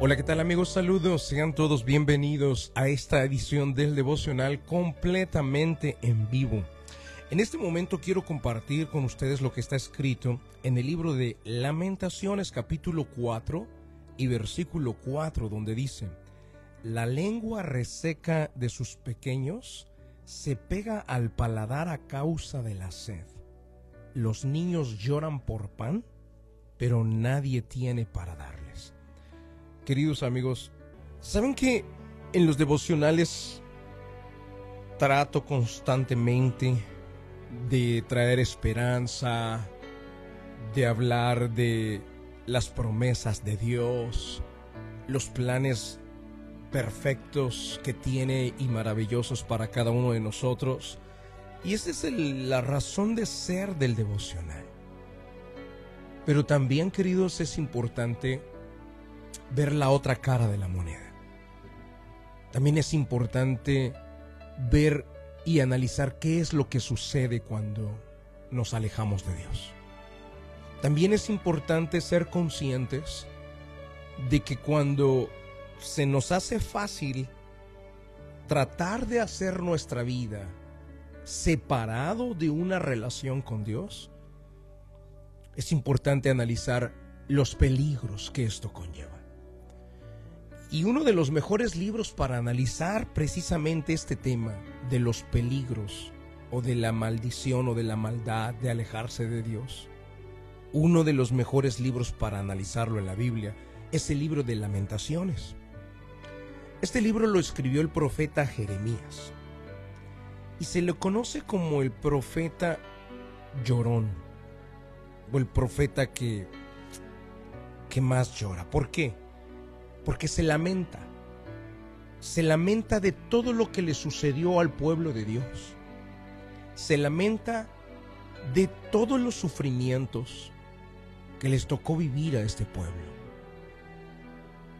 Hola, ¿qué tal amigos? Saludos, sean todos bienvenidos a esta edición del devocional completamente en vivo. En este momento quiero compartir con ustedes lo que está escrito en el libro de Lamentaciones capítulo 4 y versículo 4 donde dice, La lengua reseca de sus pequeños se pega al paladar a causa de la sed. Los niños lloran por pan, pero nadie tiene para darles queridos amigos, ¿saben que en los devocionales trato constantemente de traer esperanza, de hablar de las promesas de Dios, los planes perfectos que tiene y maravillosos para cada uno de nosotros. Y esa es la razón de ser del devocional. Pero también, queridos, es importante ver la otra cara de la moneda. También es importante ver y analizar qué es lo que sucede cuando nos alejamos de Dios. También es importante ser conscientes de que cuando se nos hace fácil tratar de hacer nuestra vida separado de una relación con Dios, es importante analizar los peligros que esto conlleva. Y uno de los mejores libros para analizar precisamente este tema de los peligros o de la maldición o de la maldad de alejarse de Dios. Uno de los mejores libros para analizarlo en la Biblia es el libro de lamentaciones. Este libro lo escribió el profeta Jeremías y se le conoce como el profeta llorón o el profeta que, que más llora. ¿Por qué? Porque se lamenta. Se lamenta de todo lo que le sucedió al pueblo de Dios. Se lamenta de todos los sufrimientos que les tocó vivir a este pueblo.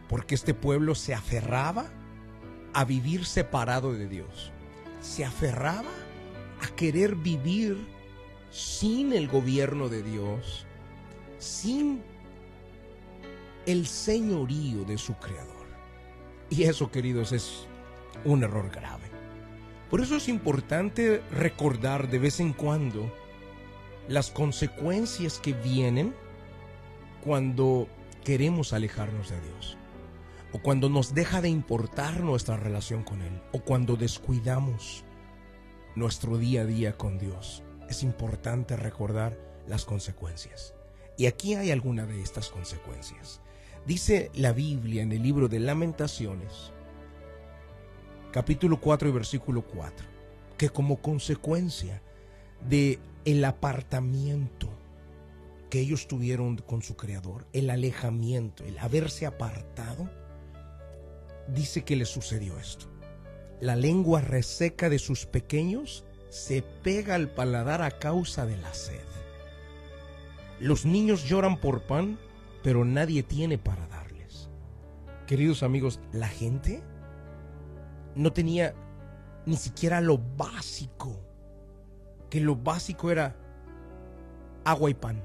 Porque este pueblo se aferraba a vivir separado de Dios. Se aferraba a querer vivir sin el gobierno de Dios, sin el señorío de su creador. Y eso, queridos, es un error grave. Por eso es importante recordar de vez en cuando las consecuencias que vienen cuando queremos alejarnos de Dios, o cuando nos deja de importar nuestra relación con Él, o cuando descuidamos nuestro día a día con Dios. Es importante recordar las consecuencias. Y aquí hay alguna de estas consecuencias. Dice la Biblia en el libro de Lamentaciones, capítulo 4 y versículo 4, que como consecuencia de el apartamiento que ellos tuvieron con su creador, el alejamiento, el haberse apartado, dice que le sucedió esto. La lengua reseca de sus pequeños se pega al paladar a causa de la sed. Los niños lloran por pan pero nadie tiene para darles. Queridos amigos, la gente no tenía ni siquiera lo básico, que lo básico era agua y pan.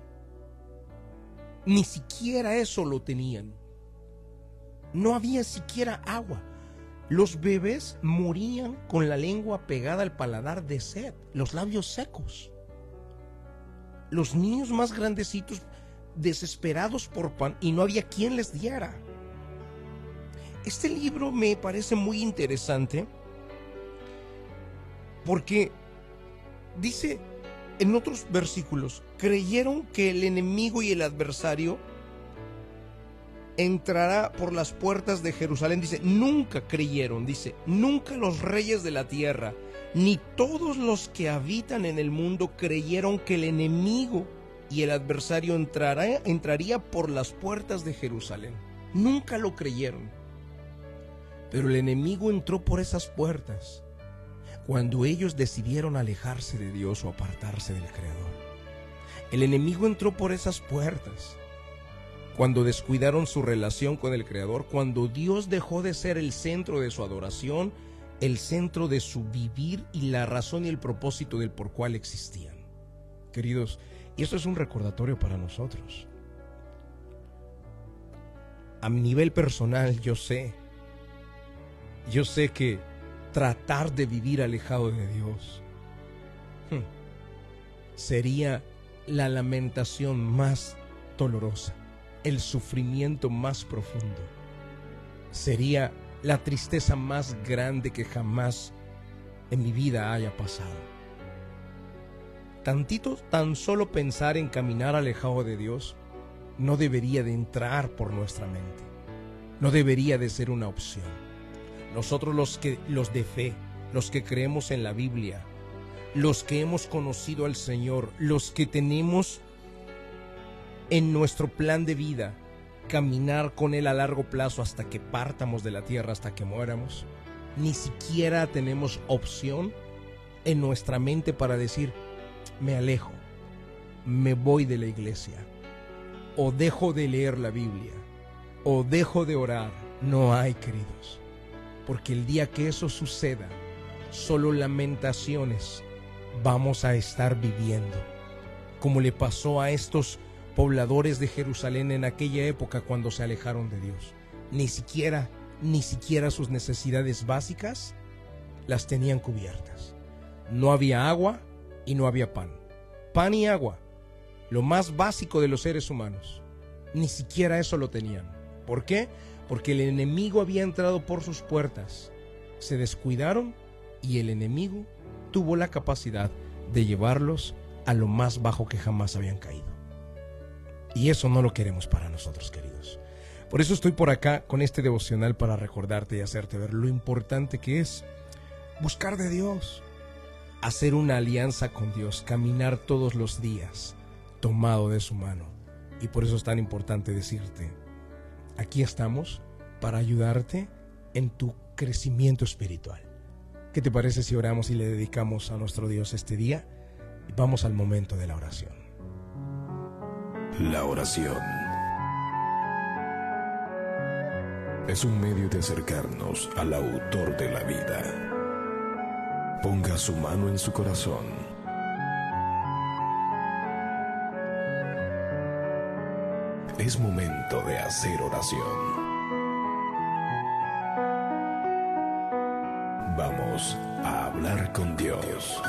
Ni siquiera eso lo tenían. No había siquiera agua. Los bebés morían con la lengua pegada al paladar de sed, los labios secos. Los niños más grandecitos desesperados por pan y no había quien les diera. Este libro me parece muy interesante porque dice en otros versículos, creyeron que el enemigo y el adversario entrará por las puertas de Jerusalén. Dice, nunca creyeron, dice, nunca los reyes de la tierra, ni todos los que habitan en el mundo creyeron que el enemigo y el adversario entrará, entraría por las puertas de Jerusalén. Nunca lo creyeron. Pero el enemigo entró por esas puertas cuando ellos decidieron alejarse de Dios o apartarse del Creador. El enemigo entró por esas puertas cuando descuidaron su relación con el Creador, cuando Dios dejó de ser el centro de su adoración, el centro de su vivir y la razón y el propósito del por cual existían. Queridos, y esto es un recordatorio para nosotros. a mi nivel personal yo sé, yo sé que tratar de vivir alejado de Dios hmm, sería la lamentación más dolorosa, el sufrimiento más profundo. Sería la tristeza más grande que jamás en mi vida haya pasado. Tantito, tan solo pensar en caminar alejado de Dios no debería de entrar por nuestra mente. No debería de ser una opción. Nosotros los que los de fe, los que creemos en la Biblia, los que hemos conocido al Señor, los que tenemos en nuestro plan de vida caminar con Él a largo plazo hasta que partamos de la tierra, hasta que muéramos, ni siquiera tenemos opción en nuestra mente para decir, me alejo, me voy de la iglesia, o dejo de leer la Biblia, o dejo de orar. No hay, queridos, porque el día que eso suceda, solo lamentaciones vamos a estar viviendo, como le pasó a estos pobladores de Jerusalén en aquella época cuando se alejaron de Dios. Ni siquiera, ni siquiera sus necesidades básicas las tenían cubiertas. No había agua, y no había pan. Pan y agua, lo más básico de los seres humanos. Ni siquiera eso lo tenían. ¿Por qué? Porque el enemigo había entrado por sus puertas. Se descuidaron y el enemigo tuvo la capacidad de llevarlos a lo más bajo que jamás habían caído. Y eso no lo queremos para nosotros, queridos. Por eso estoy por acá con este devocional para recordarte y hacerte ver lo importante que es buscar de Dios, hacer una alianza con Dios, caminar todos los días tomado de su mano. Y por eso es tan importante decirte, aquí estamos para ayudarte en tu crecimiento espiritual. ¿Qué te parece si oramos y le dedicamos a nuestro Dios este día? Vamos al momento de la oración. La oración es un medio de acercarnos al autor de la vida Ponga su mano en su corazón. Es momento de hacer oración. Vamos a hablar con Dios.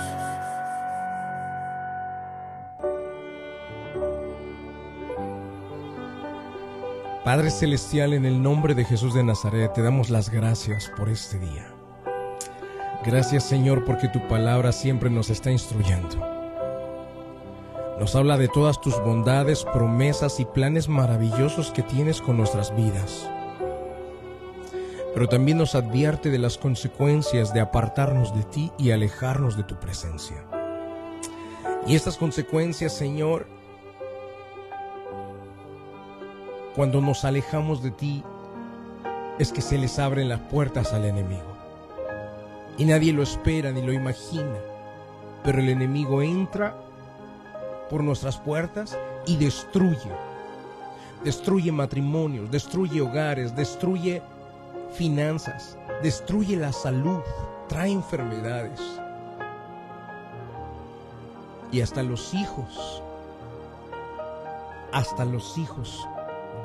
Padre Celestial, en el nombre de Jesús de Nazaret, te damos las gracias por este día. Gracias Señor porque tu palabra siempre nos está instruyendo. Nos habla de todas tus bondades, promesas y planes maravillosos que tienes con nuestras vidas. Pero también nos advierte de las consecuencias de apartarnos de ti y alejarnos de tu presencia. Y estas consecuencias, Señor, cuando nos alejamos de ti, es que se les abren las puertas al enemigo y nadie lo espera ni lo imagina. Pero el enemigo entra por nuestras puertas y destruye. Destruye matrimonios, destruye hogares, destruye finanzas, destruye la salud, trae enfermedades. Y hasta los hijos, hasta los hijos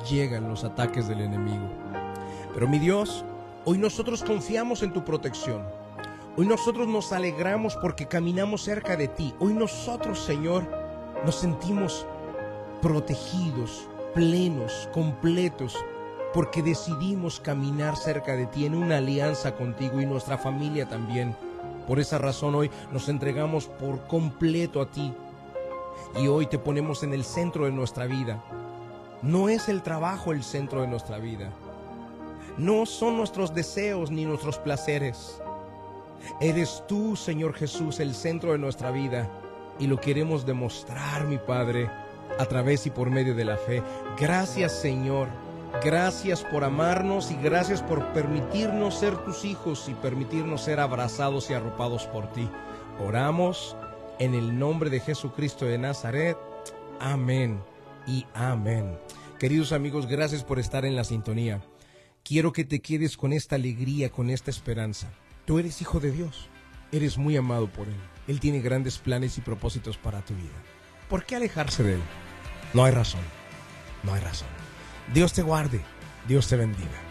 llegan los ataques del enemigo. Pero mi Dios, hoy nosotros confiamos en tu protección. Hoy nosotros nos alegramos porque caminamos cerca de ti. Hoy nosotros, Señor, nos sentimos protegidos, plenos, completos, porque decidimos caminar cerca de ti en una alianza contigo y nuestra familia también. Por esa razón hoy nos entregamos por completo a ti y hoy te ponemos en el centro de nuestra vida. No es el trabajo el centro de nuestra vida. No son nuestros deseos ni nuestros placeres. Eres tú, Señor Jesús, el centro de nuestra vida y lo queremos demostrar, mi Padre, a través y por medio de la fe. Gracias, Señor. Gracias por amarnos y gracias por permitirnos ser tus hijos y permitirnos ser abrazados y arropados por ti. Oramos en el nombre de Jesucristo de Nazaret. Amén y amén. Queridos amigos, gracias por estar en la sintonía. Quiero que te quedes con esta alegría, con esta esperanza. Tú eres hijo de Dios, eres muy amado por Él. Él tiene grandes planes y propósitos para tu vida. ¿Por qué alejarse de Él? No hay razón, no hay razón. Dios te guarde, Dios te bendiga.